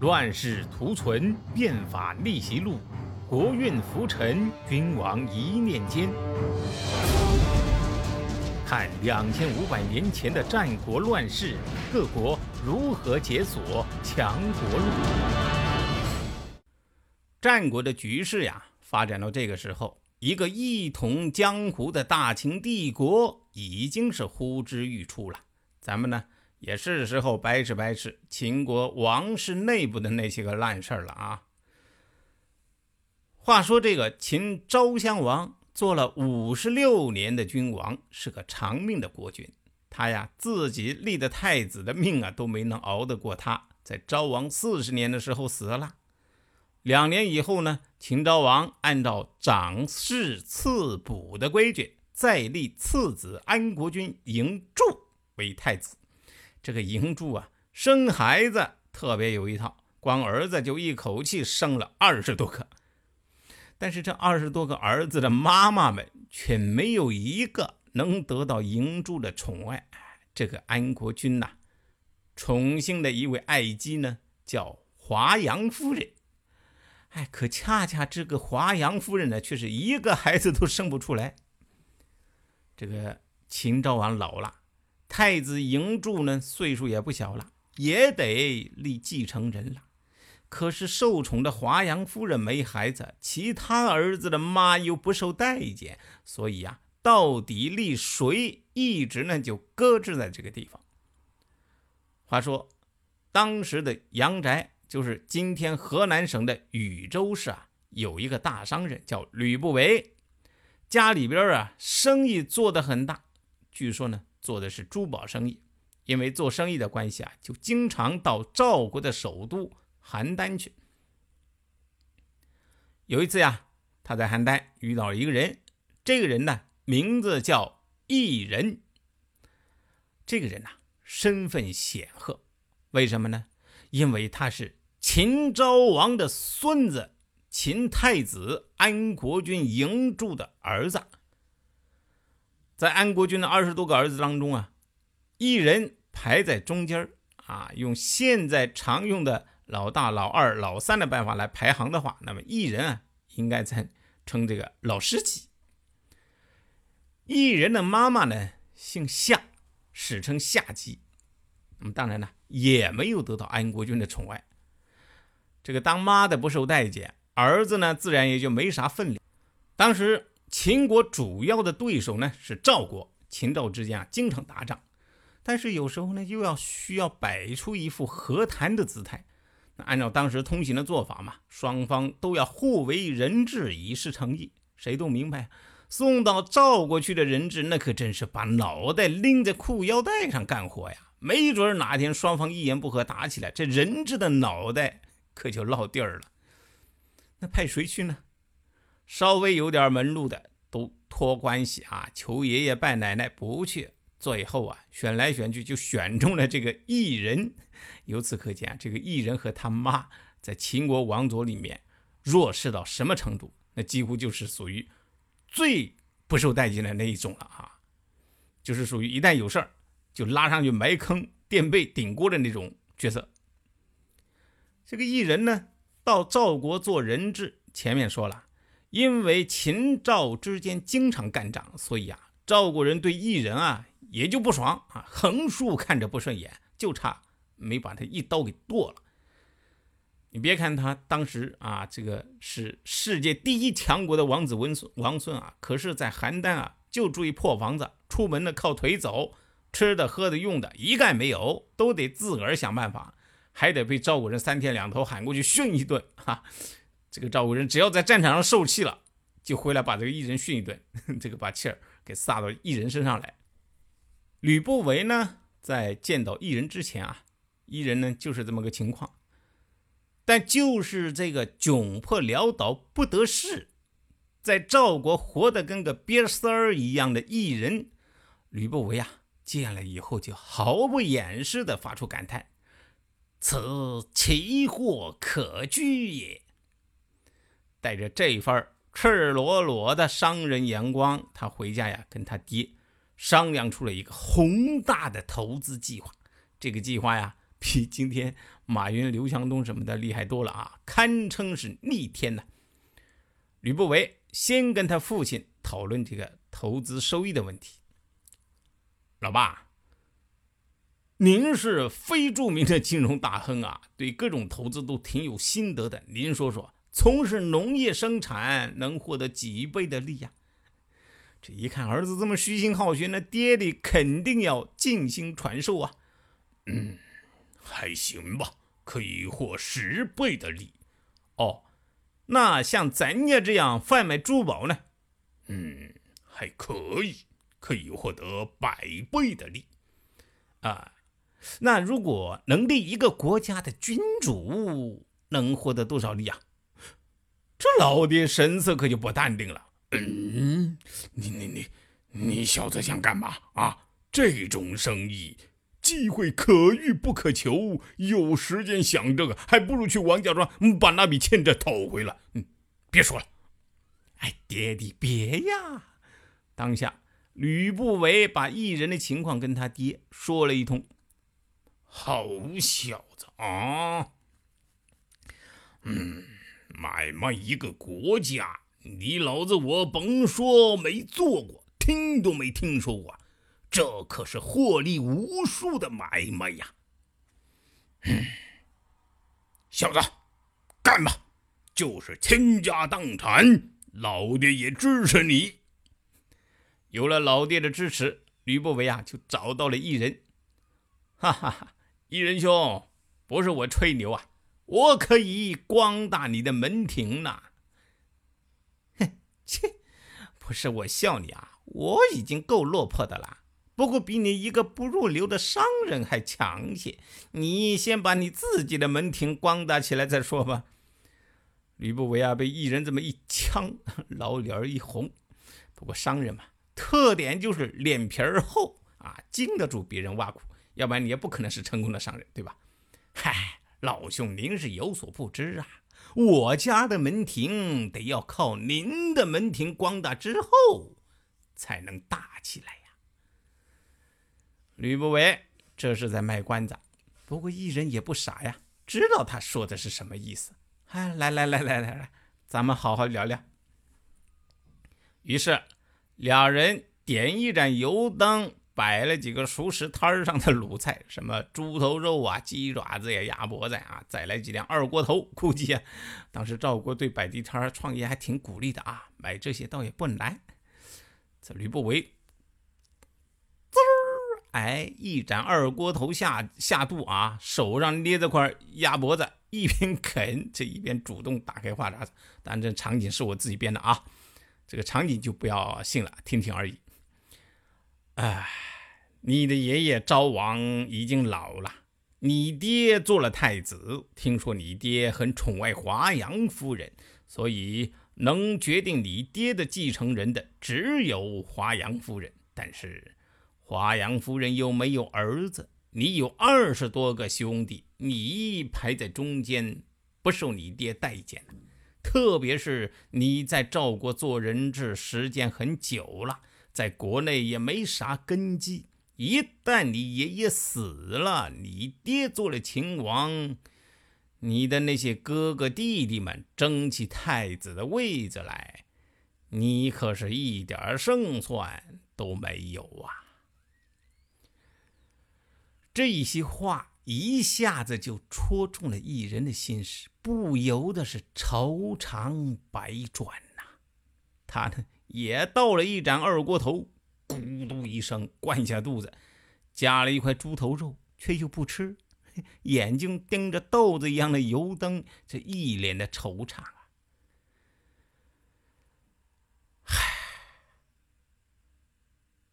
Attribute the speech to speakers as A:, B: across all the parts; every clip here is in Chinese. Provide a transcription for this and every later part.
A: 乱世图存，变法逆袭录，国运浮沉，君王一念间。看两千五百年前的战国乱世，各国如何解锁强国路。战国的局势呀，发展到这个时候，一个一统江湖的大秦帝国已经是呼之欲出了。咱们呢？也是时候掰扯掰扯秦国王室内部的那些个烂事儿了啊！话说这个秦昭襄王做了五十六年的君王，是个长命的国君。他呀自己立的太子的命啊都没能熬得过他，在昭王四十年的时候死了。两年以后呢，秦昭王按照长世次补的规矩，再立次子安国君嬴柱为太子。这个嬴柱啊，生孩子特别有一套，光儿子就一口气生了二十多个。但是这二十多个儿子的妈妈们却没有一个能得到嬴柱的宠爱。这个安国君呐，宠幸的一位爱姬呢，叫华阳夫人。哎，可恰恰这个华阳夫人呢，却是一个孩子都生不出来。这个秦昭王老了。太子嬴柱呢，岁数也不小了，也得立继承人了。可是受宠的华阳夫人没孩子，其他儿子的妈又不受待见，所以呀，到底立谁，一直呢就搁置在这个地方。话说，当时的阳宅，就是今天河南省的禹州市啊，有一个大商人叫吕不韦，家里边啊生意做得很大，据说呢。做的是珠宝生意，因为做生意的关系啊，就经常到赵国的首都邯郸去。有一次呀，他在邯郸遇到了一个人，这个人呢，名字叫异人。这个人呐，身份显赫，为什么呢？因为他是秦昭王的孙子，秦太子安国君嬴柱的儿子。在安国君的二十多个儿子当中啊，一人排在中间啊。用现在常用的老大、老二、老三的办法来排行的话，那么一人啊，应该称称这个老十几。一人的妈妈呢，姓夏，史称夏姬。那么当然呢，也没有得到安国君的宠爱。这个当妈的不受待见，儿子呢，自然也就没啥分量。当时。秦国主要的对手呢是赵国，秦赵之间啊经常打仗，但是有时候呢又要需要摆出一副和谈的姿态。那按照当时通行的做法嘛，双方都要互为人质以示诚意。谁都明白，送到赵国去的人质，那可真是把脑袋拎在裤腰带上干活呀！没准哪天双方一言不合打起来，这人质的脑袋可就落地儿了。那派谁去呢？稍微有点门路的都托关系啊，求爷爷拜奶奶不去。最后啊，选来选去就选中了这个异人。由此可见，这个异人和他妈在秦国王族里面弱势到什么程度？那几乎就是属于最不受待见的那一种了啊！就是属于一旦有事儿就拉上去埋坑垫背顶锅的那种角色。这个异人呢，到赵国做人质，前面说了。因为秦赵之间经常干仗，所以啊，赵国人对异人啊也就不爽啊，横竖看着不顺眼，就差没把他一刀给剁了。你别看他当时啊，这个是世界第一强国的王子文孙王孙啊，可是，在邯郸啊就住一破房子，出门呢靠腿走，吃的喝的用的一概没有，都得自个儿想办法，还得被赵国人三天两头喊过去训一顿哈。这个赵国人只要在战场上受气了，就回来把这个异人训一顿，这个把气儿给撒到异人身上来。吕不韦呢，在见到异人之前啊，异人呢就是这么个情况，但就是这个窘迫潦倒不得势，在赵国活得跟个瘪丝儿一样的异人，吕不韦啊见了以后就毫不掩饰地发出感叹：“此奇货可居也。”带着这份赤裸裸的商人眼光，他回家呀，跟他爹商量出了一个宏大的投资计划。这个计划呀，比今天马云、刘强东什么的厉害多了啊，堪称是逆天呐。吕不韦先跟他父亲讨论这个投资收益的问题。老爸，您是非著名的金融大亨啊，对各种投资都挺有心得的。您说说，从事农业生产能获得几倍的利呀？这一看儿子这么虚心好学，那爹爹肯定要尽心传授啊。
B: 嗯，还行吧，可以获十倍的利。
A: 哦，那像咱家这样贩卖珠宝呢？
B: 嗯，还可以。可以获得百倍的利，
A: 啊，那如果能立一个国家的君主，能获得多少利啊？这老爹神色可就不淡定了。
B: 嗯，你你你你小子想干嘛啊？这种生意机会可遇不可求，有时间想这个，还不如去王家庄把那笔欠债讨回来。嗯，别说了。
A: 哎，爹地别呀！当下。吕不韦把异人的情况跟他爹说了一通。
B: 好小子啊！嗯，买卖一个国家，你老子我甭说没做过，听都没听说过，这可是获利无数的买卖呀！嗯，小子，干吧，就是倾家荡产，老爹也支持你。
A: 有了老爹的支持，吕不韦啊就找到了异人。哈哈哈，异人兄，不是我吹牛啊，我可以光大你的门庭呐。哼，切，不是我笑你啊，我已经够落魄的了，不过比你一个不入流的商人还强些。你先把你自己的门庭光大起来再说吧。吕不韦啊，被一人这么一呛，老脸一红。不过商人嘛。特点就是脸皮儿厚啊，经得住别人挖苦，要不然你也不可能是成功的商人，对吧？嗨，老兄，您是有所不知啊，我家的门庭得要靠您的门庭光大之后，才能大起来呀。吕不韦这是在卖关子，不过艺人也不傻呀，知道他说的是什么意思。哎，来来来来来来，咱们好好聊聊。于是。俩人点一盏油灯，摆了几个熟食摊上的卤菜，什么猪头肉啊、鸡爪子呀、鸭脖子啊，再来几辆二锅头。估计啊，当时赵国对摆地摊创业还挺鼓励的啊，买这些倒也不难。这吕不韦，滋儿，哎，一盏二锅头下下肚啊，手上捏着块鸭脖子，一边啃，这一边主动打开话匣子。当然，这场景是我自己编的啊。这个场景就不要信了，听听而已。哎，你的爷爷昭王已经老了，你爹做了太子，听说你爹很宠爱华阳夫人，所以能决定你爹的继承人的只有华阳夫人。但是华阳夫人又没有儿子，你有二十多个兄弟，你排在中间，不受你爹待见特别是你在赵国做人质时间很久了，在国内也没啥根基。一旦你爷爷死了，你爹做了秦王，你的那些哥哥弟弟们争起太子的位子来，你可是一点胜算都没有啊！这些话。一下子就戳中了异人的心事，不由得是愁肠百转呐。他呢也倒了一盏二锅头，咕嘟一声灌下肚子，夹了一块猪头肉，却又不吃，眼睛盯着豆子一样的油灯，这一脸的惆怅啊。唉，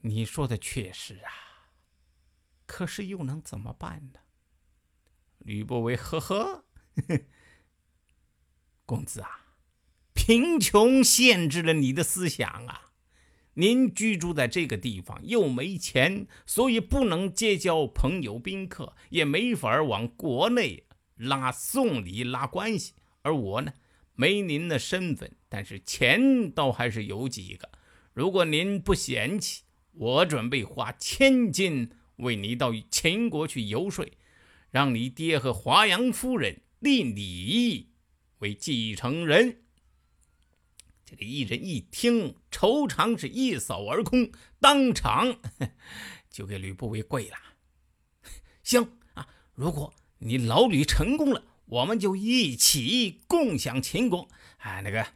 A: 你说的确实啊，可是又能怎么办呢？吕不韦呵呵，公子啊，贫穷限制了你的思想啊！您居住在这个地方又没钱，所以不能结交朋友宾客，也没法往国内拉送礼拉关系。而我呢，没您的身份，但是钱倒还是有几个。如果您不嫌弃，我准备花千金为你到秦国去游说。让你爹和华阳夫人立你为继承人。这个一人一听，愁肠是一扫而空，当场 就给吕不韦跪了。行啊，如果你老吕成功了，我们就一起共享秦国。啊，那个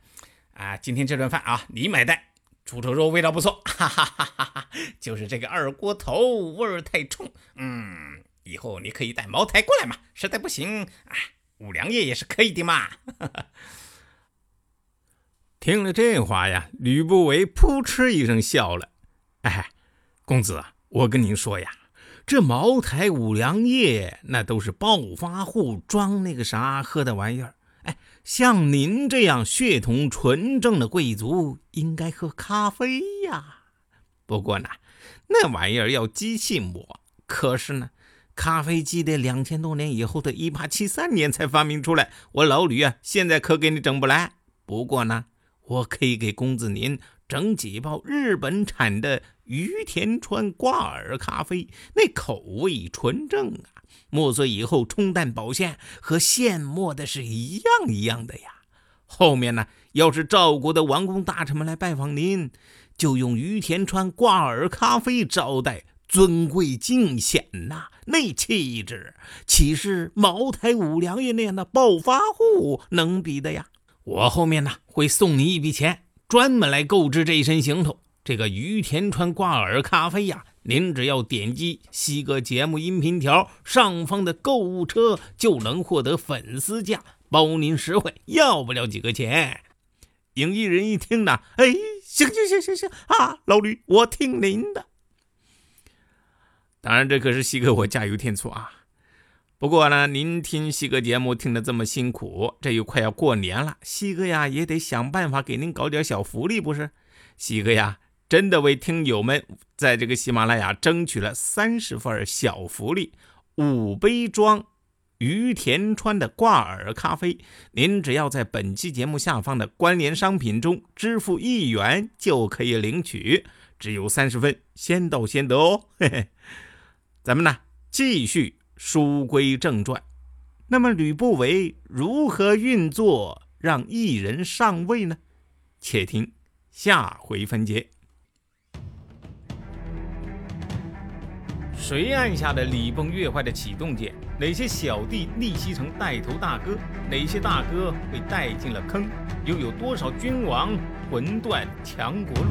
A: 啊，今天这顿饭啊，你买单。猪头肉味道不错，哈哈哈哈哈！就是这个二锅头味儿太冲。嗯，以后你可以带茅台过来嘛。实在不行，啊，五粮液也是可以的嘛。听了这话呀，吕不韦扑哧一声笑了。哎，公子啊，我跟您说呀，这茅台、五粮液那都是暴发户装那个啥喝的玩意儿。哎，像您这样血统纯正的贵族，应该喝咖啡呀。不过呢，那玩意儿要机器磨。可是呢，咖啡机得两千多年以后的一八七三年才发明出来。我老吕啊，现在可给你整不来。不过呢。我可以给公子您整几包日本产的于田川挂耳咖啡，那口味纯正啊，磨碎以后冲淡保鲜，和现磨的是一样一样的呀。后面呢，要是赵国的王公大臣们来拜访您，就用于田川挂耳咖啡招待，尊贵敬显呐，那气质岂是茅台、五粮液那样的暴发户能比的呀？我后面呢会送你一笔钱，专门来购置这一身行头。这个于田川挂耳咖啡呀，您只要点击西哥节目音频条上方的购物车，就能获得粉丝价，包您实惠，要不了几个钱。影艺人一听呢，哎，行行行行行啊，老吕，我听您的。当然，这可是西哥我加油添醋啊。不过呢，您听西哥节目听得这么辛苦，这又快要过年了，西哥呀也得想办法给您搞点小福利，不是？西哥呀，真的为听友们在这个喜马拉雅争取了三十份小福利，五杯装于田川的挂耳咖啡，您只要在本期节目下方的关联商品中支付一元就可以领取，只有三十份，先到先得哦。嘿嘿，咱们呢继续。书归正传，那么吕不韦如何运作让一人上位呢？且听下回分解。谁按下了礼崩乐坏的启动键？哪些小弟逆袭成带头大哥？哪些大哥被带进了坑？又有多少君王魂断强国路？